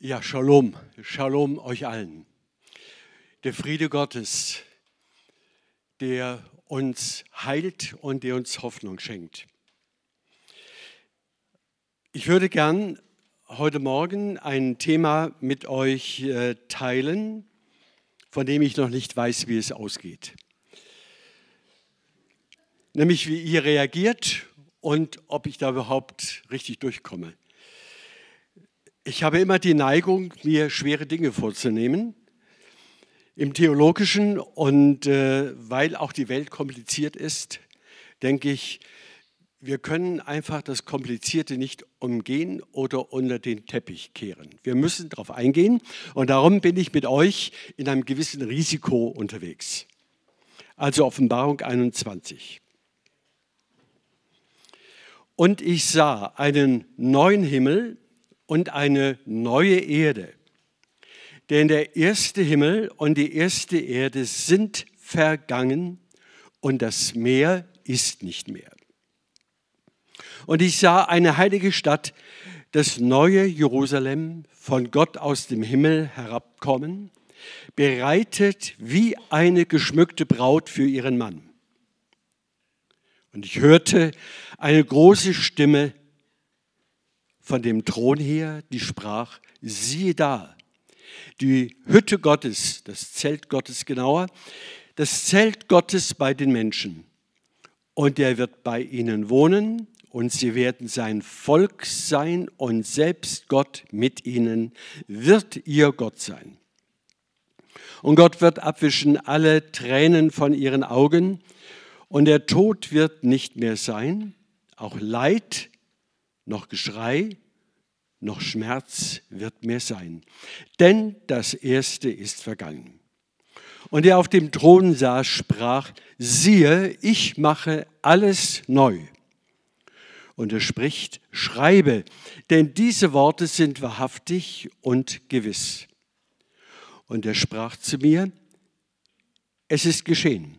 Ja, Shalom, Shalom euch allen. Der Friede Gottes, der uns heilt und der uns Hoffnung schenkt. Ich würde gern heute Morgen ein Thema mit euch äh, teilen, von dem ich noch nicht weiß, wie es ausgeht. Nämlich wie ihr reagiert und ob ich da überhaupt richtig durchkomme. Ich habe immer die Neigung, mir schwere Dinge vorzunehmen im theologischen und äh, weil auch die Welt kompliziert ist, denke ich, wir können einfach das Komplizierte nicht umgehen oder unter den Teppich kehren. Wir müssen darauf eingehen und darum bin ich mit euch in einem gewissen Risiko unterwegs. Also Offenbarung 21. Und ich sah einen neuen Himmel und eine neue Erde. Denn der erste Himmel und die erste Erde sind vergangen und das Meer ist nicht mehr. Und ich sah eine heilige Stadt, das neue Jerusalem, von Gott aus dem Himmel herabkommen, bereitet wie eine geschmückte Braut für ihren Mann. Und ich hörte eine große Stimme von dem Thron her, die sprach, siehe da, die Hütte Gottes, das Zelt Gottes genauer, das Zelt Gottes bei den Menschen. Und er wird bei ihnen wohnen und sie werden sein Volk sein und selbst Gott mit ihnen wird ihr Gott sein. Und Gott wird abwischen alle Tränen von ihren Augen und der Tod wird nicht mehr sein, auch Leid noch Geschrei, noch Schmerz wird mehr sein. Denn das Erste ist vergangen. Und er auf dem Thron saß, sprach, siehe, ich mache alles neu. Und er spricht, schreibe, denn diese Worte sind wahrhaftig und gewiss. Und er sprach zu mir, es ist geschehen.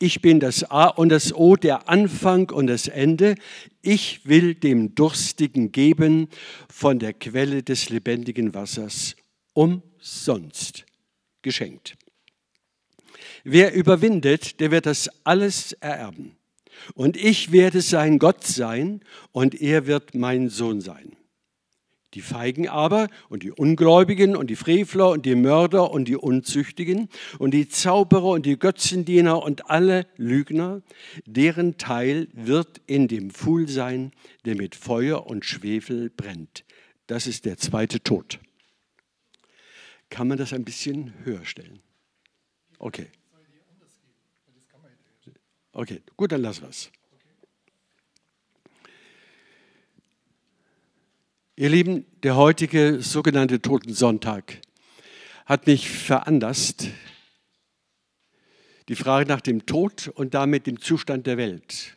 Ich bin das A und das O, der Anfang und das Ende. Ich will dem Durstigen geben von der Quelle des lebendigen Wassers umsonst geschenkt. Wer überwindet, der wird das alles ererben. Und ich werde sein Gott sein und er wird mein Sohn sein. Die Feigen aber und die Ungläubigen und die Frevler und die Mörder und die Unzüchtigen und die Zauberer und die Götzendiener und alle Lügner, deren Teil wird in dem Pfuhl sein, der mit Feuer und Schwefel brennt. Das ist der zweite Tod. Kann man das ein bisschen höher stellen? Okay. Okay, gut, dann lass was. Ihr Lieben, der heutige sogenannte Totensonntag hat mich veranlasst, die Frage nach dem Tod und damit dem Zustand der Welt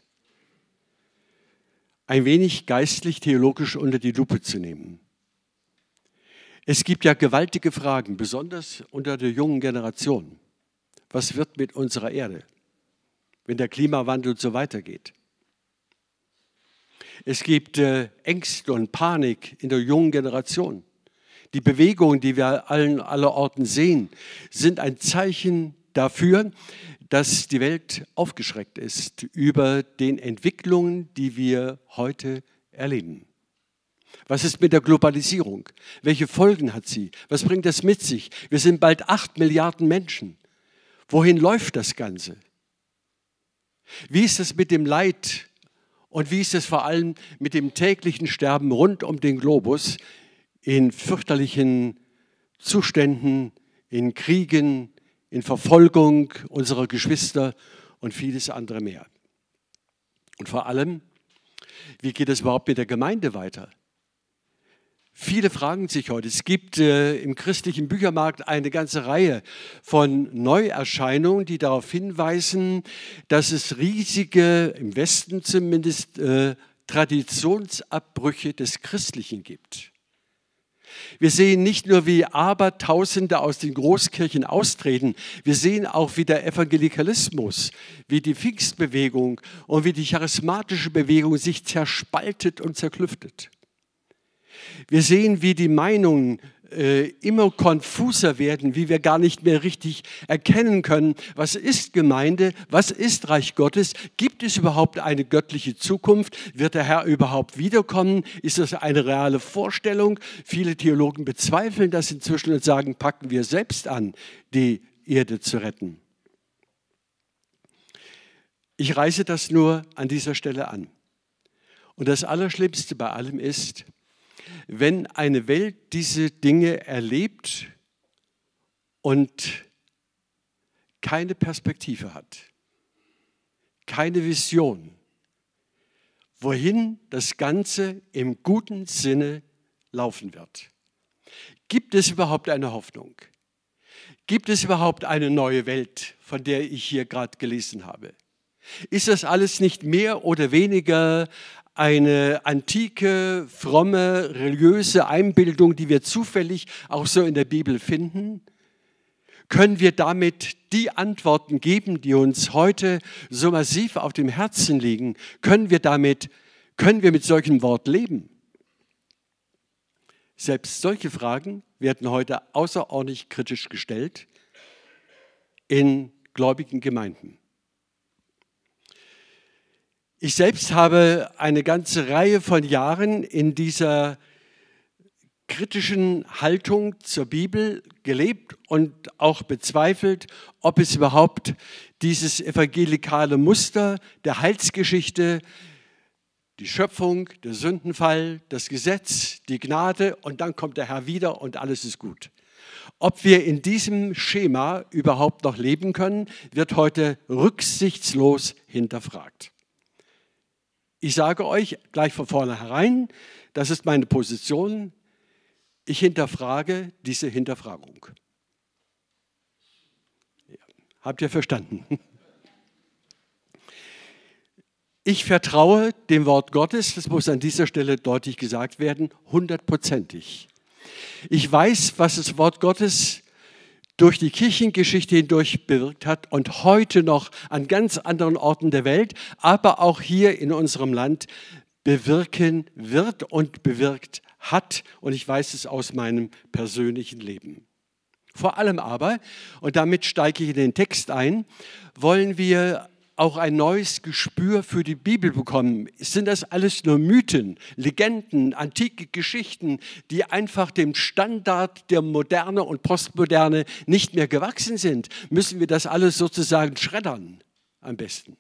ein wenig geistlich-theologisch unter die Lupe zu nehmen. Es gibt ja gewaltige Fragen, besonders unter der jungen Generation. Was wird mit unserer Erde, wenn der Klimawandel so weitergeht? Es gibt äh, Ängste und Panik in der jungen Generation. Die Bewegungen, die wir allen allerorten sehen, sind ein Zeichen dafür, dass die Welt aufgeschreckt ist über den Entwicklungen, die wir heute erleben. Was ist mit der Globalisierung? Welche Folgen hat sie? Was bringt das mit sich? Wir sind bald acht Milliarden Menschen. Wohin läuft das Ganze? Wie ist es mit dem Leid und wie ist es vor allem mit dem täglichen Sterben rund um den Globus in fürchterlichen Zuständen, in Kriegen, in Verfolgung unserer Geschwister und vieles andere mehr. Und vor allem, wie geht es überhaupt mit der Gemeinde weiter? Viele fragen sich heute. Es gibt äh, im christlichen Büchermarkt eine ganze Reihe von Neuerscheinungen, die darauf hinweisen, dass es riesige, im Westen zumindest, äh, Traditionsabbrüche des Christlichen gibt. Wir sehen nicht nur, wie Abertausende aus den Großkirchen austreten, wir sehen auch, wie der Evangelikalismus, wie die Pfingstbewegung und wie die charismatische Bewegung sich zerspaltet und zerklüftet. Wir sehen, wie die Meinungen äh, immer konfuser werden, wie wir gar nicht mehr richtig erkennen können, was ist Gemeinde, was ist Reich Gottes, gibt es überhaupt eine göttliche Zukunft, wird der Herr überhaupt wiederkommen, ist das eine reale Vorstellung? Viele Theologen bezweifeln das inzwischen und sagen, packen wir selbst an, die Erde zu retten. Ich reiße das nur an dieser Stelle an. Und das Allerschlimmste bei allem ist, wenn eine Welt diese Dinge erlebt und keine Perspektive hat, keine Vision, wohin das Ganze im guten Sinne laufen wird. Gibt es überhaupt eine Hoffnung? Gibt es überhaupt eine neue Welt, von der ich hier gerade gelesen habe? Ist das alles nicht mehr oder weniger eine antike, fromme, religiöse Einbildung, die wir zufällig auch so in der Bibel finden? Können wir damit die Antworten geben, die uns heute so massiv auf dem Herzen liegen? Können wir damit, können wir mit solchem Wort leben? Selbst solche Fragen werden heute außerordentlich kritisch gestellt in gläubigen Gemeinden. Ich selbst habe eine ganze Reihe von Jahren in dieser kritischen Haltung zur Bibel gelebt und auch bezweifelt, ob es überhaupt dieses evangelikale Muster der Heilsgeschichte, die Schöpfung, der Sündenfall, das Gesetz, die Gnade und dann kommt der Herr wieder und alles ist gut. Ob wir in diesem Schema überhaupt noch leben können, wird heute rücksichtslos hinterfragt. Ich sage euch gleich von vornherein, das ist meine Position, ich hinterfrage diese Hinterfragung. Ja, habt ihr verstanden? Ich vertraue dem Wort Gottes, das muss an dieser Stelle deutlich gesagt werden, hundertprozentig. Ich weiß, was das Wort Gottes durch die Kirchengeschichte hindurch bewirkt hat und heute noch an ganz anderen Orten der Welt, aber auch hier in unserem Land bewirken wird und bewirkt hat. Und ich weiß es aus meinem persönlichen Leben. Vor allem aber, und damit steige ich in den Text ein, wollen wir auch ein neues Gespür für die Bibel bekommen. Sind das alles nur Mythen, Legenden, antike Geschichten, die einfach dem Standard der Moderne und Postmoderne nicht mehr gewachsen sind? Müssen wir das alles sozusagen schreddern am besten?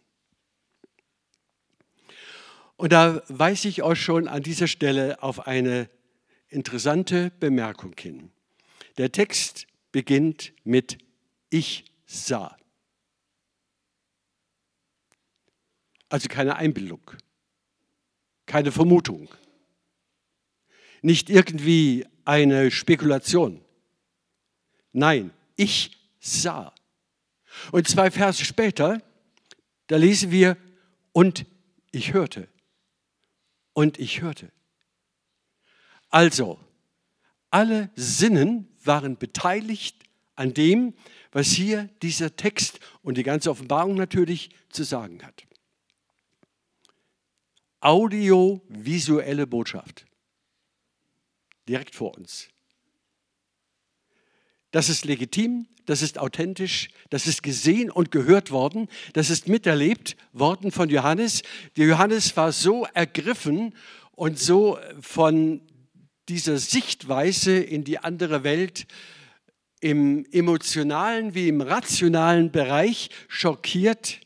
Und da weise ich euch schon an dieser Stelle auf eine interessante Bemerkung hin. Der Text beginnt mit Ich sah. Also keine Einbildung, keine Vermutung, nicht irgendwie eine Spekulation. Nein, ich sah. Und zwei Verse später, da lesen wir, und ich hörte. Und ich hörte. Also, alle Sinnen waren beteiligt an dem, was hier dieser Text und die ganze Offenbarung natürlich zu sagen hat audiovisuelle Botschaft. Direkt vor uns. Das ist legitim, das ist authentisch, das ist gesehen und gehört worden, das ist miterlebt worden von Johannes. Der Johannes war so ergriffen und so von dieser Sichtweise in die andere Welt im emotionalen wie im rationalen Bereich schockiert,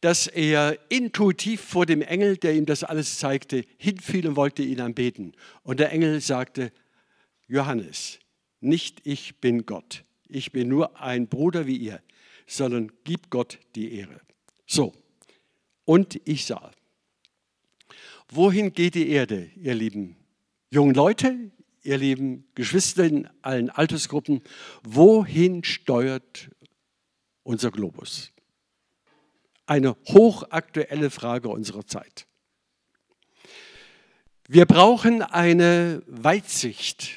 dass er intuitiv vor dem Engel, der ihm das alles zeigte, hinfiel und wollte ihn anbeten. Und der Engel sagte, Johannes, nicht ich bin Gott, ich bin nur ein Bruder wie ihr, sondern gib Gott die Ehre. So, und ich sah. Wohin geht die Erde, ihr lieben jungen Leute, ihr lieben Geschwister in allen Altersgruppen? Wohin steuert unser Globus? Eine hochaktuelle Frage unserer Zeit. Wir brauchen eine Weitsicht.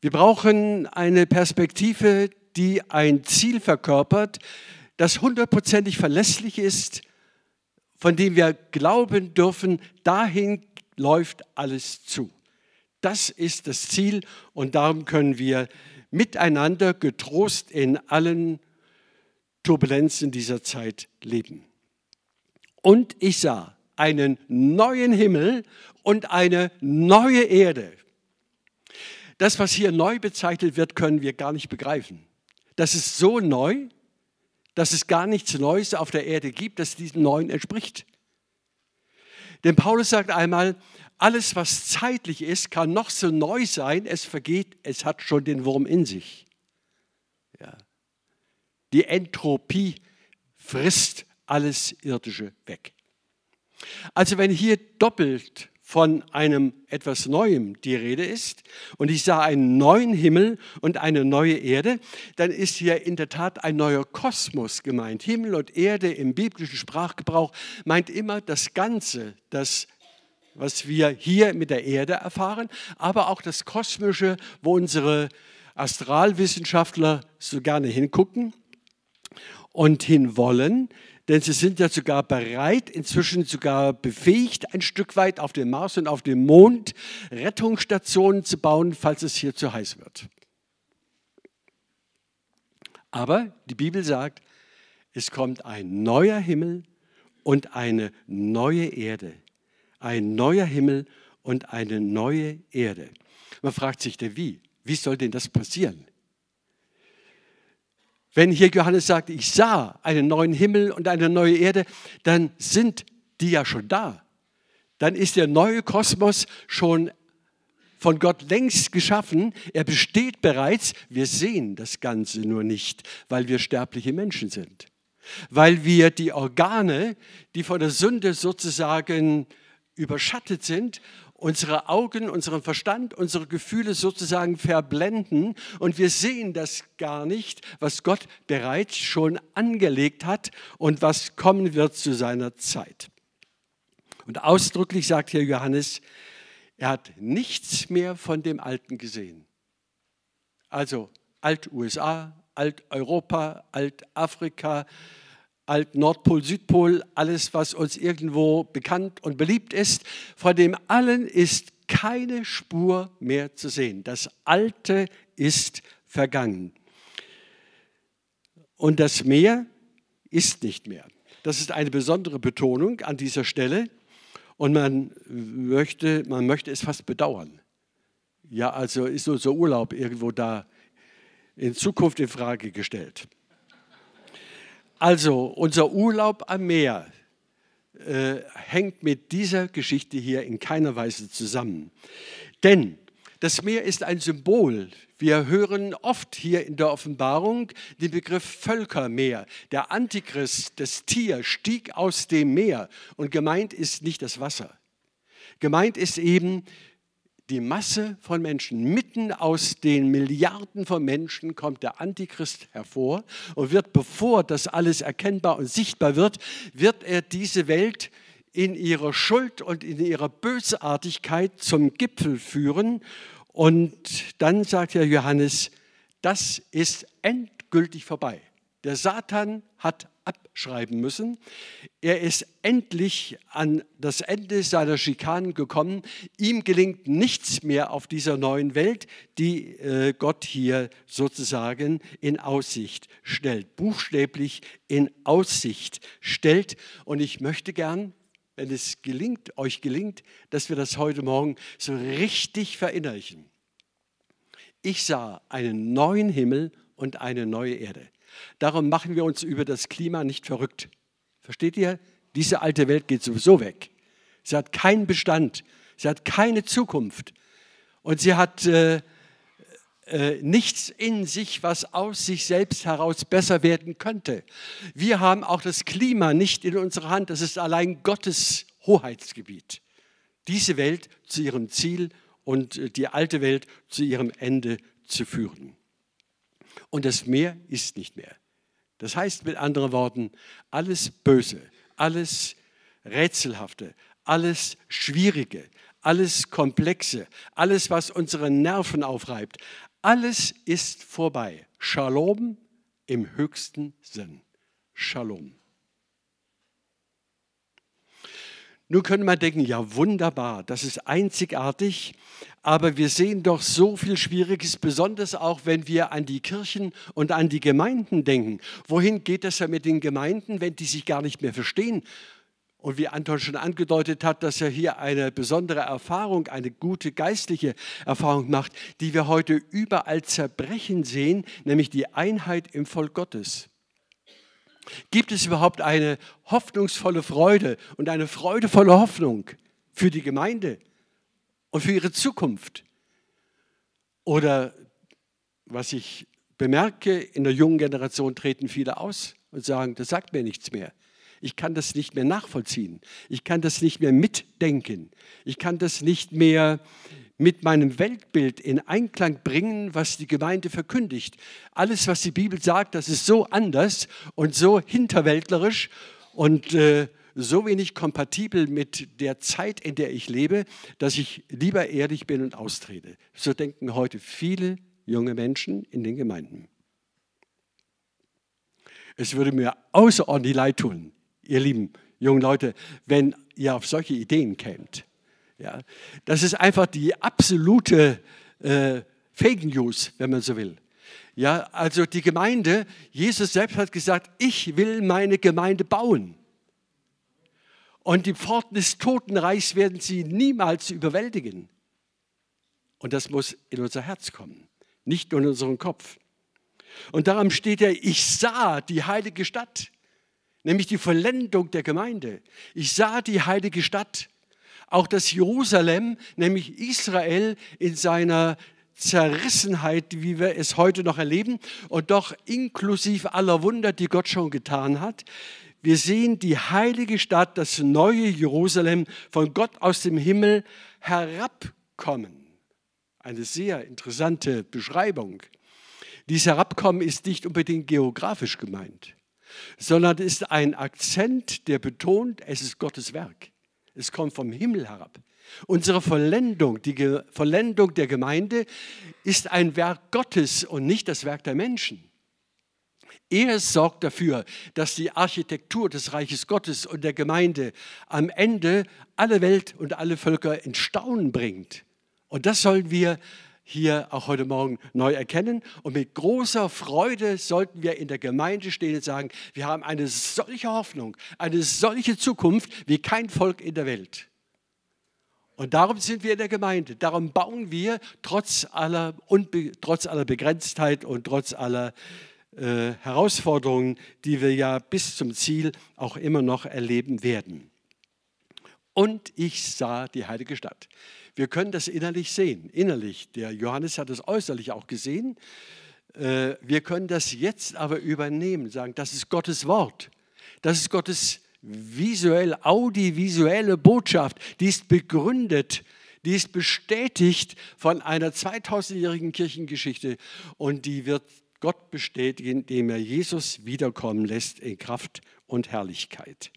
Wir brauchen eine Perspektive, die ein Ziel verkörpert, das hundertprozentig verlässlich ist, von dem wir glauben dürfen, dahin läuft alles zu. Das ist das Ziel und darum können wir miteinander getrost in allen Turbulenzen dieser Zeit leben. Und ich sah einen neuen Himmel und eine neue Erde. Das, was hier neu bezeichnet wird, können wir gar nicht begreifen. Das ist so neu, dass es gar nichts Neues auf der Erde gibt, das diesem Neuen entspricht. Denn Paulus sagt einmal, alles, was zeitlich ist, kann noch so neu sein, es vergeht, es hat schon den Wurm in sich. Die Entropie frisst alles Irdische weg. Also wenn hier doppelt von einem etwas Neuem die Rede ist und ich sah einen neuen Himmel und eine neue Erde, dann ist hier in der Tat ein neuer Kosmos gemeint. Himmel und Erde im biblischen Sprachgebrauch meint immer das Ganze, das was wir hier mit der Erde erfahren, aber auch das Kosmische, wo unsere Astralwissenschaftler so gerne hingucken und hinwollen, denn sie sind ja sogar bereit, inzwischen sogar befähigt, ein Stück weit auf dem Mars und auf dem Mond Rettungsstationen zu bauen, falls es hier zu heiß wird. Aber die Bibel sagt, es kommt ein neuer Himmel und eine neue Erde. Ein neuer Himmel und eine neue Erde. Man fragt sich, der wie? Wie soll denn das passieren? Wenn hier Johannes sagt, ich sah einen neuen Himmel und eine neue Erde, dann sind die ja schon da. Dann ist der neue Kosmos schon von Gott längst geschaffen. Er besteht bereits. Wir sehen das Ganze nur nicht, weil wir sterbliche Menschen sind. Weil wir die Organe, die von der Sünde sozusagen überschattet sind unsere Augen, unseren Verstand, unsere Gefühle sozusagen verblenden und wir sehen das gar nicht, was Gott bereits schon angelegt hat und was kommen wird zu seiner Zeit. Und ausdrücklich sagt hier Johannes, er hat nichts mehr von dem Alten gesehen. Also Alt-USA, Alt-Europa, Alt-Afrika, Alt-Nordpol, Südpol, alles, was uns irgendwo bekannt und beliebt ist, von dem allen ist keine Spur mehr zu sehen. Das Alte ist vergangen. Und das Meer ist nicht mehr. Das ist eine besondere Betonung an dieser Stelle und man möchte, man möchte es fast bedauern. Ja, also ist unser Urlaub irgendwo da in Zukunft in Frage gestellt. Also unser Urlaub am Meer äh, hängt mit dieser Geschichte hier in keiner Weise zusammen. Denn das Meer ist ein Symbol. Wir hören oft hier in der Offenbarung den Begriff Völkermeer. Der Antichrist, das Tier, stieg aus dem Meer und gemeint ist nicht das Wasser. Gemeint ist eben die Masse von Menschen, mitten aus den Milliarden von Menschen kommt der Antichrist hervor und wird, bevor das alles erkennbar und sichtbar wird, wird er diese Welt in ihrer Schuld und in ihrer Bösartigkeit zum Gipfel führen. Und dann sagt ja Johannes, das ist endgültig vorbei. Der Satan hat abschreiben müssen. Er ist endlich an das Ende seiner Schikanen gekommen. Ihm gelingt nichts mehr auf dieser neuen Welt, die äh, Gott hier sozusagen in Aussicht stellt, buchstäblich in Aussicht stellt. Und ich möchte gern, wenn es gelingt, euch gelingt, dass wir das heute Morgen so richtig verinnerlichen. Ich sah einen neuen Himmel und eine neue Erde. Darum machen wir uns über das Klima nicht verrückt. Versteht ihr? Diese alte Welt geht sowieso weg. Sie hat keinen Bestand. Sie hat keine Zukunft. Und sie hat äh, äh, nichts in sich, was aus sich selbst heraus besser werden könnte. Wir haben auch das Klima nicht in unserer Hand. Das ist allein Gottes Hoheitsgebiet. Diese Welt zu ihrem Ziel und äh, die alte Welt zu ihrem Ende zu führen und das Meer ist nicht mehr. Das heißt mit anderen Worten, alles Böse, alles Rätselhafte, alles Schwierige, alles Komplexe, alles, was unsere Nerven aufreibt, alles ist vorbei. Shalom im höchsten Sinn. Shalom. Nun könnte man denken, ja wunderbar, das ist einzigartig, aber wir sehen doch so viel Schwieriges, besonders auch wenn wir an die Kirchen und an die Gemeinden denken. Wohin geht das ja mit den Gemeinden, wenn die sich gar nicht mehr verstehen? Und wie Anton schon angedeutet hat, dass er hier eine besondere Erfahrung, eine gute geistliche Erfahrung macht, die wir heute überall zerbrechen sehen, nämlich die Einheit im Volk Gottes. Gibt es überhaupt eine hoffnungsvolle Freude und eine freudevolle Hoffnung für die Gemeinde und für ihre Zukunft? Oder was ich bemerke, in der jungen Generation treten viele aus und sagen, das sagt mir nichts mehr. Ich kann das nicht mehr nachvollziehen. Ich kann das nicht mehr mitdenken. Ich kann das nicht mehr mit meinem Weltbild in Einklang bringen, was die Gemeinde verkündigt. Alles, was die Bibel sagt, das ist so anders und so hinterwäldlerisch und äh, so wenig kompatibel mit der Zeit, in der ich lebe, dass ich lieber ehrlich bin und austrete. So denken heute viele junge Menschen in den Gemeinden. Es würde mir außerordentlich leid tun, ihr lieben jungen Leute, wenn ihr auf solche Ideen kämt. Ja, das ist einfach die absolute äh, Fake News, wenn man so will. Ja, also die Gemeinde, Jesus selbst hat gesagt, ich will meine Gemeinde bauen. Und die Pforten des Totenreichs werden sie niemals überwältigen. Und das muss in unser Herz kommen, nicht nur in unseren Kopf. Und darum steht ja, ich sah die heilige Stadt, nämlich die Vollendung der Gemeinde. Ich sah die heilige Stadt auch das Jerusalem, nämlich Israel in seiner Zerrissenheit, wie wir es heute noch erleben, und doch inklusive aller Wunder, die Gott schon getan hat. Wir sehen die heilige Stadt, das neue Jerusalem, von Gott aus dem Himmel herabkommen. Eine sehr interessante Beschreibung. Dieses Herabkommen ist nicht unbedingt geografisch gemeint, sondern ist ein Akzent, der betont, es ist Gottes Werk. Es kommt vom Himmel herab. Unsere Vollendung, die Vollendung der Gemeinde ist ein Werk Gottes und nicht das Werk der Menschen. Er sorgt dafür, dass die Architektur des Reiches Gottes und der Gemeinde am Ende alle Welt und alle Völker in Staunen bringt. Und das sollen wir hier auch heute Morgen neu erkennen. Und mit großer Freude sollten wir in der Gemeinde stehen und sagen, wir haben eine solche Hoffnung, eine solche Zukunft wie kein Volk in der Welt. Und darum sind wir in der Gemeinde. Darum bauen wir trotz aller, Unbe trotz aller Begrenztheit und trotz aller äh, Herausforderungen, die wir ja bis zum Ziel auch immer noch erleben werden. Und ich sah die heilige Stadt. Wir können das innerlich sehen, innerlich. Der Johannes hat es äußerlich auch gesehen. Äh, wir können das jetzt aber übernehmen, sagen, das ist Gottes Wort. Das ist Gottes visuell, audiovisuelle Botschaft. Die ist begründet, die ist bestätigt von einer 2000-jährigen Kirchengeschichte und die wird Gott bestätigen, indem er Jesus wiederkommen lässt in Kraft und Herrlichkeit.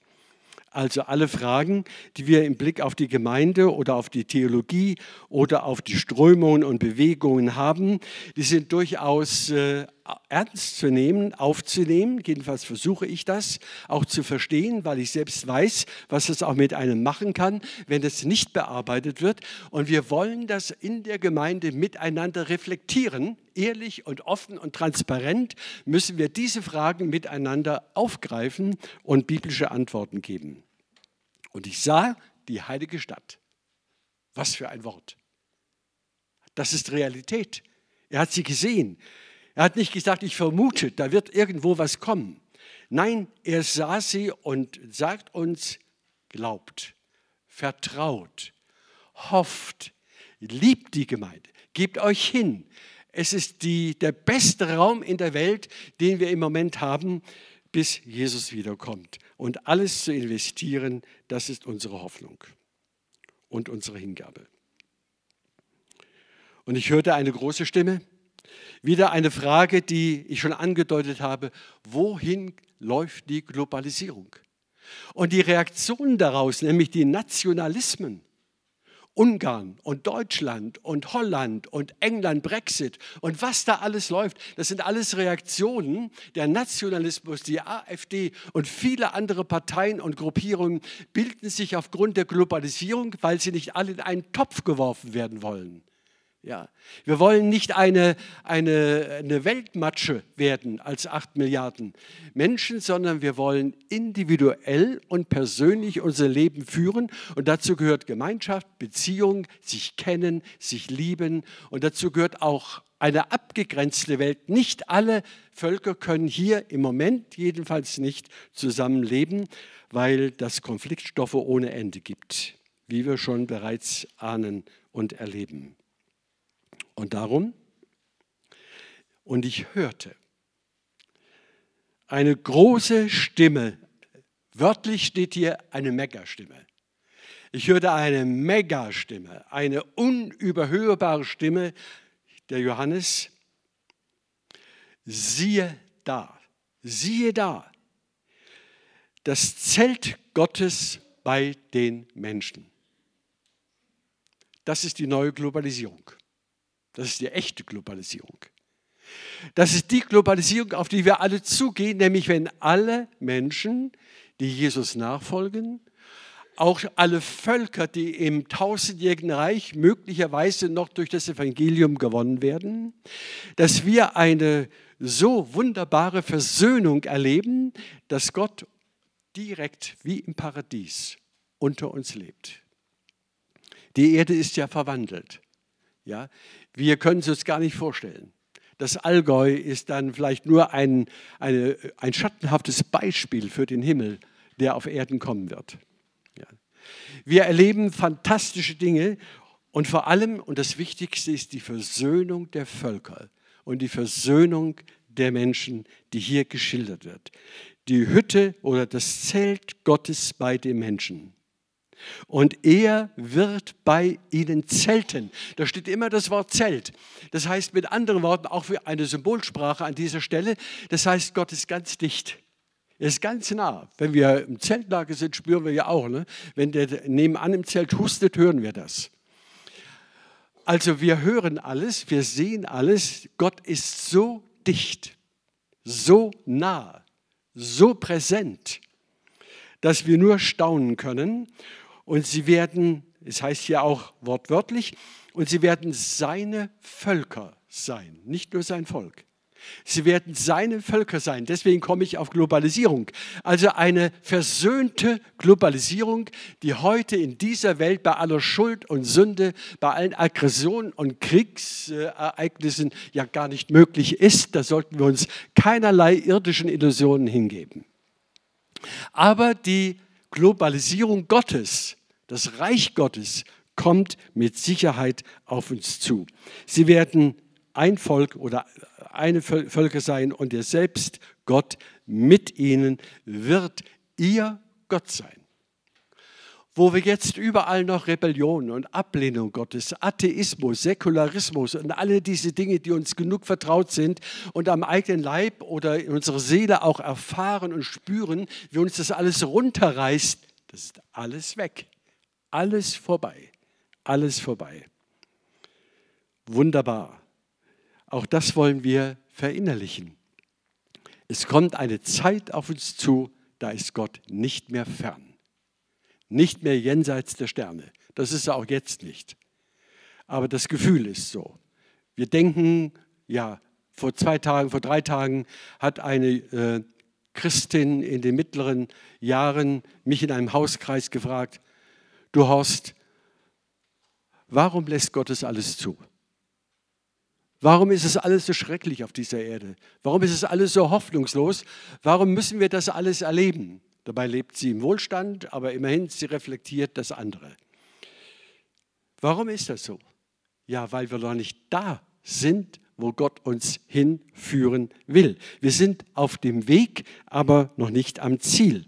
Also alle Fragen, die wir im Blick auf die Gemeinde oder auf die Theologie oder auf die Strömungen und Bewegungen haben, die sind durchaus äh, ernst zu nehmen, aufzunehmen. Jedenfalls versuche ich das auch zu verstehen, weil ich selbst weiß, was das auch mit einem machen kann, wenn es nicht bearbeitet wird. Und wir wollen das in der Gemeinde miteinander reflektieren. Ehrlich und offen und transparent müssen wir diese Fragen miteinander aufgreifen und biblische Antworten geben. Und ich sah die heilige Stadt. Was für ein Wort. Das ist Realität. Er hat sie gesehen. Er hat nicht gesagt, ich vermute, da wird irgendwo was kommen. Nein, er sah sie und sagt uns, glaubt, vertraut, hofft, liebt die Gemeinde, gebt euch hin. Es ist die, der beste Raum in der Welt, den wir im Moment haben, bis Jesus wiederkommt. Und alles zu investieren, das ist unsere Hoffnung und unsere Hingabe. Und ich hörte eine große Stimme, wieder eine Frage, die ich schon angedeutet habe, wohin läuft die Globalisierung? Und die Reaktionen daraus, nämlich die Nationalismen Ungarn und Deutschland und Holland und England, Brexit und was da alles läuft, das sind alles Reaktionen. Der Nationalismus, die AfD und viele andere Parteien und Gruppierungen bilden sich aufgrund der Globalisierung, weil sie nicht alle in einen Topf geworfen werden wollen. Ja. Wir wollen nicht eine, eine, eine Weltmatsche werden als acht Milliarden Menschen, sondern wir wollen individuell und persönlich unser Leben führen. Und dazu gehört Gemeinschaft, Beziehung, sich kennen, sich lieben. Und dazu gehört auch eine abgegrenzte Welt. Nicht alle Völker können hier im Moment jedenfalls nicht zusammenleben, weil das Konfliktstoffe ohne Ende gibt, wie wir schon bereits ahnen und erleben. Und darum, und ich hörte eine große Stimme, wörtlich steht hier eine Megastimme. Ich hörte eine Megastimme, eine unüberhörbare Stimme der Johannes. Siehe da, siehe da, das Zelt Gottes bei den Menschen. Das ist die neue Globalisierung. Das ist die echte Globalisierung. Das ist die Globalisierung, auf die wir alle zugehen, nämlich wenn alle Menschen, die Jesus nachfolgen, auch alle Völker, die im tausendjährigen Reich möglicherweise noch durch das Evangelium gewonnen werden, dass wir eine so wunderbare Versöhnung erleben, dass Gott direkt wie im Paradies unter uns lebt. Die Erde ist ja verwandelt. Ja, wir können es uns gar nicht vorstellen. Das Allgäu ist dann vielleicht nur ein, eine, ein schattenhaftes Beispiel für den Himmel, der auf Erden kommen wird. Ja. Wir erleben fantastische Dinge und vor allem, und das Wichtigste ist die Versöhnung der Völker und die Versöhnung der Menschen, die hier geschildert wird. Die Hütte oder das Zelt Gottes bei den Menschen. Und er wird bei ihnen zelten. Da steht immer das Wort Zelt. Das heißt mit anderen Worten auch für eine Symbolsprache an dieser Stelle. Das heißt, Gott ist ganz dicht. Er ist ganz nah. Wenn wir im Zeltlager sind, spüren wir ja auch. Ne? Wenn der nebenan im Zelt hustet, hören wir das. Also wir hören alles, wir sehen alles. Gott ist so dicht, so nah, so präsent, dass wir nur staunen können und sie werden, es heißt hier auch wortwörtlich, und sie werden seine Völker sein, nicht nur sein Volk. Sie werden seine Völker sein. Deswegen komme ich auf Globalisierung. Also eine versöhnte Globalisierung, die heute in dieser Welt bei aller Schuld und Sünde, bei allen Aggressionen und Kriegsereignissen ja gar nicht möglich ist. Da sollten wir uns keinerlei irdischen Illusionen hingeben. Aber die Globalisierung Gottes das Reich Gottes kommt mit Sicherheit auf uns zu. Sie werden ein Volk oder eine Völker sein und er selbst, Gott, mit ihnen wird ihr Gott sein. Wo wir jetzt überall noch Rebellion und Ablehnung Gottes, Atheismus, Säkularismus und alle diese Dinge, die uns genug vertraut sind und am eigenen Leib oder in unserer Seele auch erfahren und spüren, wie uns das alles runterreißt, das ist alles weg. Alles vorbei, alles vorbei. Wunderbar. Auch das wollen wir verinnerlichen. Es kommt eine Zeit auf uns zu, da ist Gott nicht mehr fern, nicht mehr jenseits der Sterne. Das ist er auch jetzt nicht. Aber das Gefühl ist so. Wir denken, ja, vor zwei Tagen, vor drei Tagen hat eine äh, Christin in den mittleren Jahren mich in einem Hauskreis gefragt, Du Horst, warum lässt Gott es alles zu? Warum ist es alles so schrecklich auf dieser Erde? Warum ist es alles so hoffnungslos? Warum müssen wir das alles erleben? Dabei lebt sie im Wohlstand, aber immerhin sie reflektiert das andere. Warum ist das so? Ja, weil wir noch nicht da sind, wo Gott uns hinführen will. Wir sind auf dem Weg, aber noch nicht am Ziel.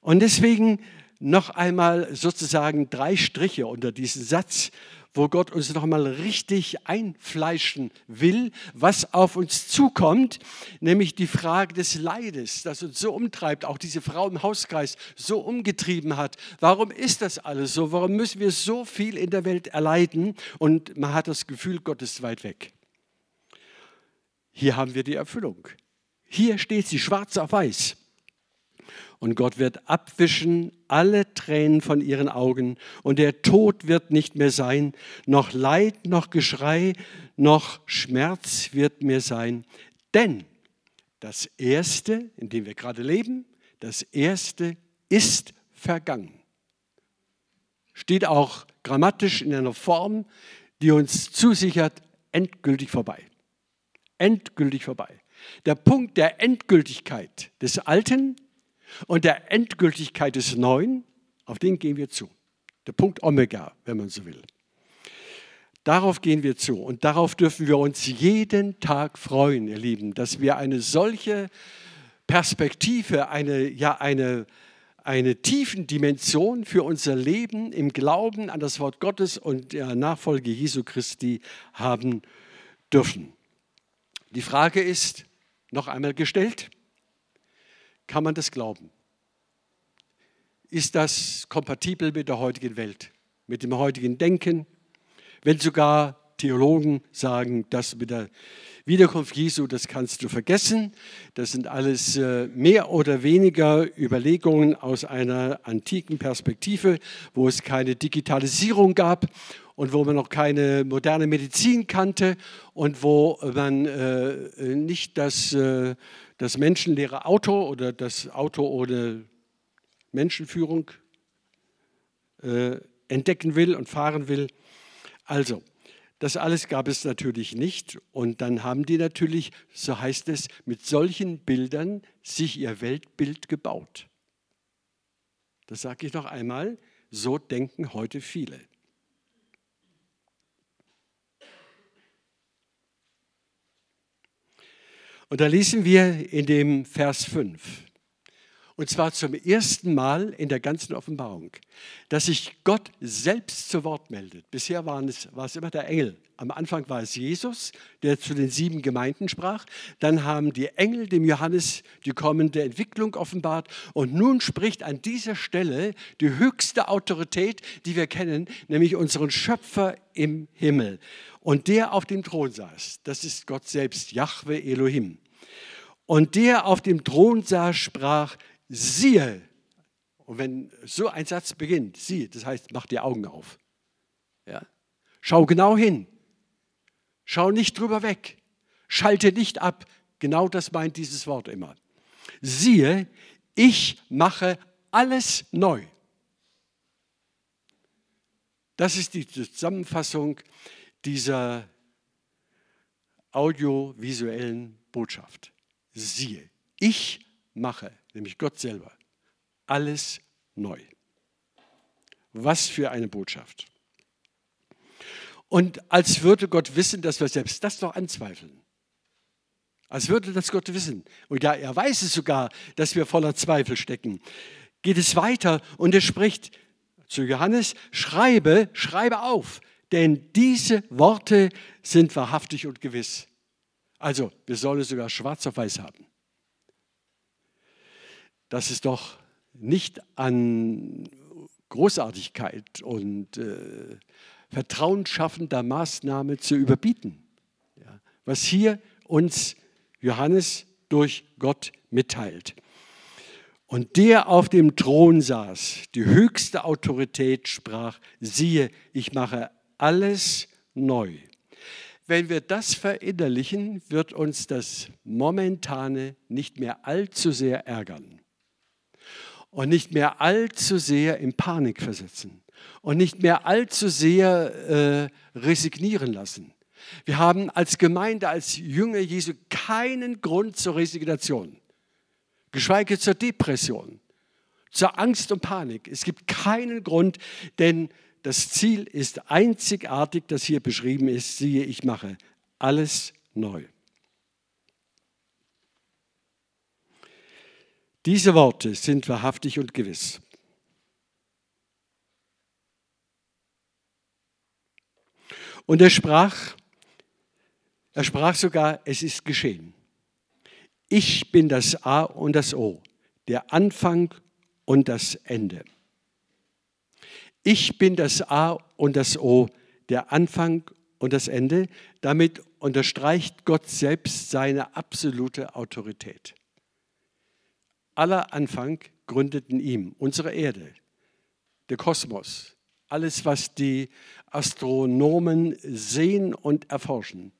Und deswegen noch einmal sozusagen drei Striche unter diesen Satz, wo Gott uns noch mal richtig einfleischen will, was auf uns zukommt, nämlich die Frage des Leides, das uns so umtreibt, auch diese Frau im Hauskreis so umgetrieben hat. Warum ist das alles so? Warum müssen wir so viel in der Welt erleiden? Und man hat das Gefühl, Gott ist weit weg. Hier haben wir die Erfüllung. Hier steht sie schwarz auf weiß. Und Gott wird abwischen alle Tränen von ihren Augen und der Tod wird nicht mehr sein, noch Leid, noch Geschrei, noch Schmerz wird mehr sein. Denn das Erste, in dem wir gerade leben, das Erste ist vergangen. Steht auch grammatisch in einer Form, die uns zusichert, endgültig vorbei. Endgültig vorbei. Der Punkt der Endgültigkeit des Alten und der Endgültigkeit des Neuen, auf den gehen wir zu. Der Punkt Omega, wenn man so will. Darauf gehen wir zu und darauf dürfen wir uns jeden Tag freuen, ihr Lieben, dass wir eine solche Perspektive, eine, ja, eine, eine tiefen Dimension für unser Leben im Glauben an das Wort Gottes und der Nachfolge Jesu Christi haben dürfen. Die Frage ist noch einmal gestellt, kann man das glauben? Ist das kompatibel mit der heutigen Welt, mit dem heutigen Denken? Wenn sogar Theologen sagen, das mit der Wiederkunft Jesu, das kannst du vergessen. Das sind alles äh, mehr oder weniger Überlegungen aus einer antiken Perspektive, wo es keine Digitalisierung gab und wo man noch keine moderne Medizin kannte und wo man äh, nicht das äh, das menschenleere Auto oder das Auto ohne Menschenführung äh, entdecken will und fahren will. Also, das alles gab es natürlich nicht. Und dann haben die natürlich, so heißt es, mit solchen Bildern sich ihr Weltbild gebaut. Das sage ich noch einmal, so denken heute viele. Und da lesen wir in dem Vers 5, und zwar zum ersten Mal in der ganzen Offenbarung, dass sich Gott selbst zu Wort meldet. Bisher waren es, war es immer der Engel. Am Anfang war es Jesus, der zu den sieben Gemeinden sprach. Dann haben die Engel dem Johannes die kommende Entwicklung offenbart. Und nun spricht an dieser Stelle die höchste Autorität, die wir kennen, nämlich unseren Schöpfer im Himmel. Und der auf dem Thron saß, das ist Gott selbst, Yahweh Elohim. Und der auf dem Thron saß, sprach, siehe. Und wenn so ein Satz beginnt, siehe, das heißt, mach die Augen auf. Ja? Schau genau hin. Schau nicht drüber weg. Schalte nicht ab. Genau das meint dieses Wort immer. Siehe, ich mache alles neu. Das ist die Zusammenfassung dieser audiovisuellen Botschaft. Siehe, ich mache, nämlich Gott selber, alles neu. Was für eine Botschaft. Und als würde Gott wissen, dass wir selbst das noch anzweifeln. Als würde das Gott wissen. Und ja, er weiß es sogar, dass wir voller Zweifel stecken. Geht es weiter und er spricht zu Johannes, schreibe, schreibe auf, denn diese Worte sind wahrhaftig und gewiss. Also, wir sollen es sogar schwarz auf weiß haben. Das ist doch nicht an Großartigkeit und äh, vertrauensschaffender Maßnahme zu überbieten. Ja, was hier uns Johannes durch Gott mitteilt. Und der auf dem Thron saß, die höchste Autorität sprach, siehe, ich mache alles neu. Wenn wir das verinnerlichen, wird uns das Momentane nicht mehr allzu sehr ärgern und nicht mehr allzu sehr in Panik versetzen und nicht mehr allzu sehr äh, resignieren lassen. Wir haben als Gemeinde, als Jünger Jesu keinen Grund zur Resignation, geschweige zur Depression, zur Angst und Panik. Es gibt keinen Grund, denn das Ziel ist einzigartig, das hier beschrieben ist. Siehe, ich mache alles neu. Diese Worte sind wahrhaftig und gewiss. Und er sprach, er sprach sogar, es ist geschehen. Ich bin das A und das O, der Anfang und das Ende. Ich bin das A und das O, der Anfang und das Ende. Damit unterstreicht Gott selbst seine absolute Autorität. Aller Anfang gründet in ihm unsere Erde, der Kosmos, alles, was die Astronomen sehen und erforschen,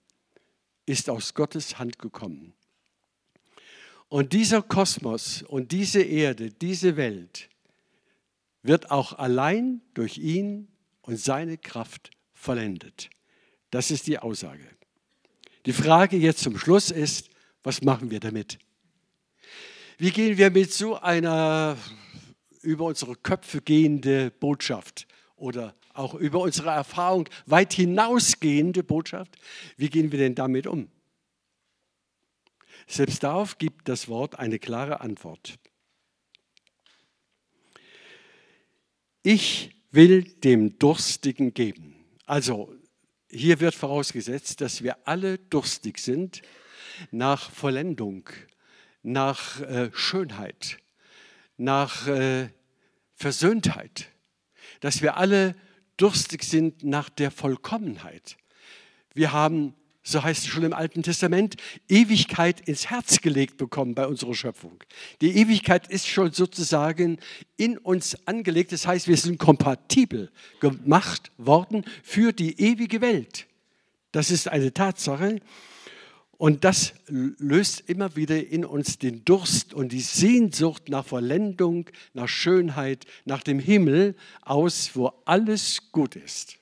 ist aus Gottes Hand gekommen. Und dieser Kosmos und diese Erde, diese Welt wird auch allein durch ihn und seine Kraft vollendet. Das ist die Aussage. Die Frage jetzt zum Schluss ist, was machen wir damit? Wie gehen wir mit so einer über unsere Köpfe gehende Botschaft oder auch über unsere Erfahrung weit hinausgehende Botschaft, wie gehen wir denn damit um? Selbst darauf gibt das Wort eine klare Antwort. Ich will dem Durstigen geben. Also hier wird vorausgesetzt, dass wir alle durstig sind nach Vollendung, nach äh, Schönheit, nach äh, Versöhntheit, dass wir alle durstig sind nach der Vollkommenheit. Wir haben so heißt es schon im Alten Testament, Ewigkeit ins Herz gelegt bekommen bei unserer Schöpfung. Die Ewigkeit ist schon sozusagen in uns angelegt. Das heißt, wir sind kompatibel gemacht worden für die ewige Welt. Das ist eine Tatsache. Und das löst immer wieder in uns den Durst und die Sehnsucht nach Vollendung, nach Schönheit, nach dem Himmel aus, wo alles gut ist.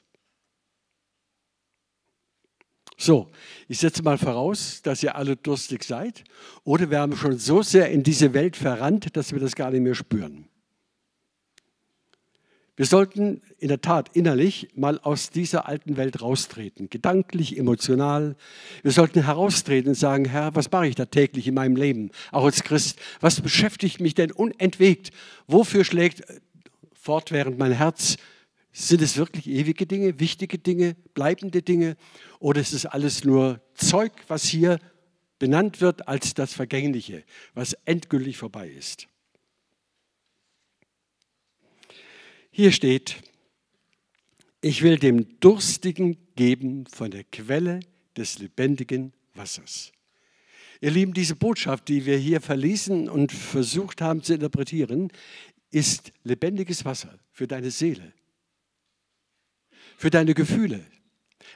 So, ich setze mal voraus, dass ihr alle durstig seid oder wir haben schon so sehr in diese Welt verrannt, dass wir das gar nicht mehr spüren. Wir sollten in der Tat innerlich mal aus dieser alten Welt raustreten, gedanklich, emotional. Wir sollten heraustreten und sagen, Herr, was mache ich da täglich in meinem Leben, auch als Christ? Was beschäftigt mich denn unentwegt? Wofür schlägt fortwährend mein Herz? Sind es wirklich ewige Dinge, wichtige Dinge, bleibende Dinge? Oder ist es alles nur Zeug, was hier benannt wird als das Vergängliche, was endgültig vorbei ist? Hier steht, ich will dem Durstigen geben von der Quelle des lebendigen Wassers. Ihr Lieben, diese Botschaft, die wir hier verließen und versucht haben zu interpretieren, ist lebendiges Wasser für deine Seele, für deine Gefühle.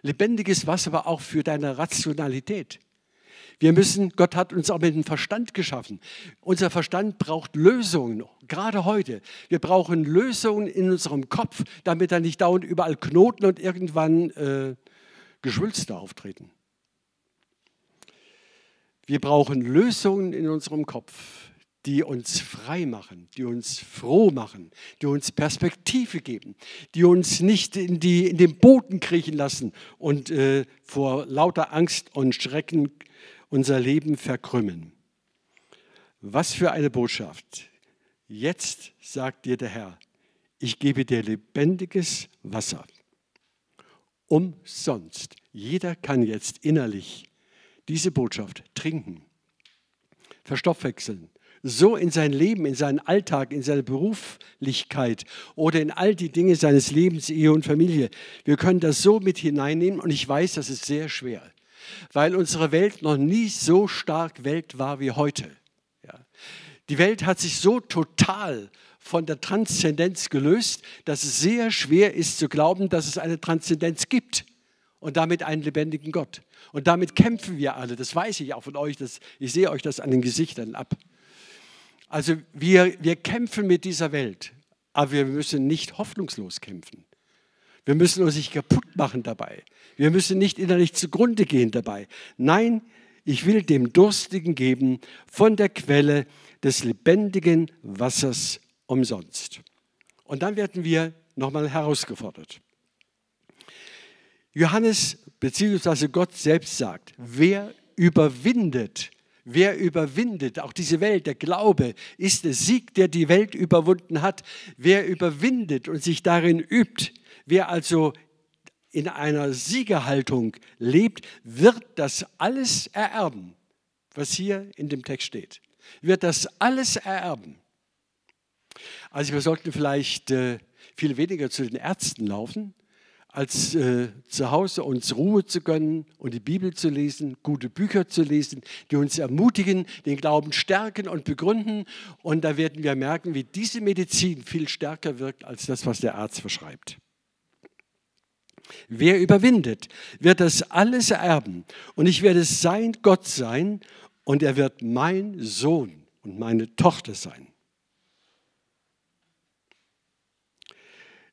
Lebendiges Wasser aber auch für deine Rationalität. Wir müssen, Gott hat uns auch mit dem Verstand geschaffen. Unser Verstand braucht Lösungen, gerade heute. Wir brauchen Lösungen in unserem Kopf, damit da nicht dauernd überall Knoten und irgendwann äh, Geschwülste auftreten. Wir brauchen Lösungen in unserem Kopf, die uns frei machen, die uns froh machen, die uns Perspektive geben, die uns nicht in, die, in den Boden kriechen lassen und äh, vor lauter Angst und Schrecken unser Leben verkrümmen. Was für eine Botschaft. Jetzt sagt dir der Herr, ich gebe dir lebendiges Wasser. Umsonst. Jeder kann jetzt innerlich diese Botschaft trinken, verstoffwechseln, so in sein Leben, in seinen Alltag, in seine Beruflichkeit oder in all die Dinge seines Lebens, Ehe und Familie. Wir können das so mit hineinnehmen und ich weiß, das ist sehr schwer, weil unsere Welt noch nie so stark Welt war wie heute. Ja. Die Welt hat sich so total von der Transzendenz gelöst, dass es sehr schwer ist zu glauben, dass es eine Transzendenz gibt und damit einen lebendigen Gott. Und damit kämpfen wir alle, das weiß ich auch von euch, das, ich sehe euch das an den Gesichtern ab. Also wir, wir kämpfen mit dieser Welt, aber wir müssen nicht hoffnungslos kämpfen. Wir müssen uns nicht kaputt machen dabei. Wir müssen nicht innerlich zugrunde gehen dabei. Nein, ich will dem Durstigen geben von der Quelle des lebendigen Wassers umsonst. Und dann werden wir nochmal herausgefordert. Johannes bzw. Gott selbst sagt, wer überwindet Wer überwindet, auch diese Welt, der Glaube, ist der Sieg, der die Welt überwunden hat. Wer überwindet und sich darin übt, wer also in einer Siegerhaltung lebt, wird das alles ererben, was hier in dem Text steht. Wird das alles ererben. Also wir sollten vielleicht äh, viel weniger zu den Ärzten laufen, als äh, zu Hause uns Ruhe zu gönnen und die Bibel zu lesen, gute Bücher zu lesen, die uns ermutigen, den Glauben stärken und begründen. Und da werden wir merken, wie diese Medizin viel stärker wirkt als das, was der Arzt verschreibt. Wer überwindet, wird das alles erben. Und ich werde sein Gott sein und er wird mein Sohn und meine Tochter sein.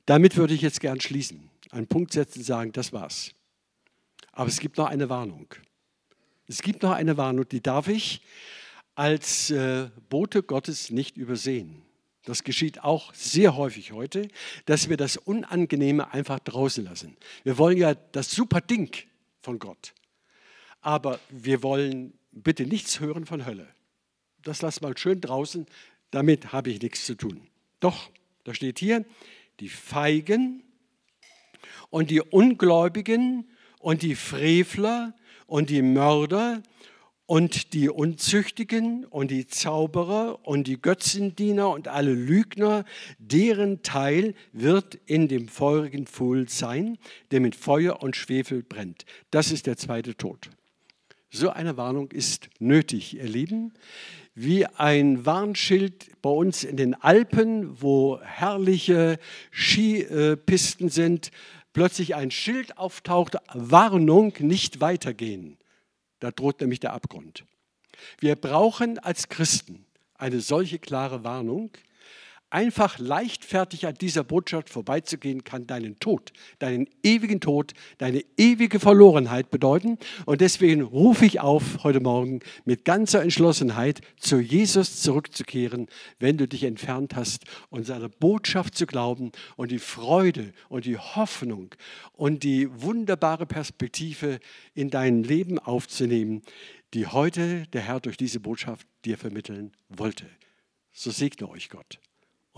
Damit würde ich jetzt gern schließen, einen Punkt setzen und sagen, das war's. Aber es gibt noch eine Warnung. Es gibt noch eine Warnung, die darf ich als äh, Bote Gottes nicht übersehen. Das geschieht auch sehr häufig heute, dass wir das Unangenehme einfach draußen lassen. Wir wollen ja das super Ding von Gott. Aber wir wollen bitte nichts hören von Hölle. Das lass mal schön draußen, damit habe ich nichts zu tun. Doch, da steht hier, die Feigen und die Ungläubigen und die Frevler und die Mörder und die Unzüchtigen und die Zauberer und die Götzendiener und alle Lügner, deren Teil wird in dem feurigen Pfuhl sein, der mit Feuer und Schwefel brennt. Das ist der zweite Tod. So eine Warnung ist nötig, ihr Lieben. Wie ein Warnschild bei uns in den Alpen, wo herrliche Skipisten sind, plötzlich ein Schild auftaucht, Warnung, nicht weitergehen. Da droht nämlich der Abgrund. Wir brauchen als Christen eine solche klare Warnung. Einfach leichtfertig an dieser Botschaft vorbeizugehen, kann deinen Tod, deinen ewigen Tod, deine ewige Verlorenheit bedeuten. Und deswegen rufe ich auf, heute Morgen mit ganzer Entschlossenheit zu Jesus zurückzukehren, wenn du dich entfernt hast und seine Botschaft zu glauben und die Freude und die Hoffnung und die wunderbare Perspektive in dein Leben aufzunehmen, die heute der Herr durch diese Botschaft dir vermitteln wollte. So segne euch Gott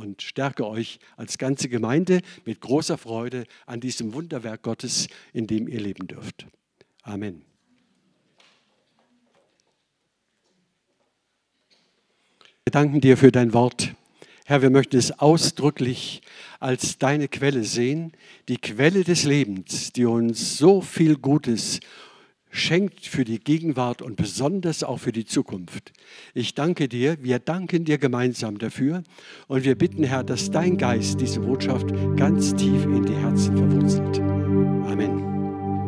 und stärke euch als ganze Gemeinde mit großer Freude an diesem Wunderwerk Gottes, in dem ihr leben dürft. Amen. Wir danken dir für dein Wort. Herr, wir möchten es ausdrücklich als deine Quelle sehen, die Quelle des Lebens, die uns so viel Gutes schenkt für die Gegenwart und besonders auch für die Zukunft. Ich danke dir, wir danken dir gemeinsam dafür und wir bitten, Herr, dass dein Geist diese Botschaft ganz tief in die Herzen verwurzelt.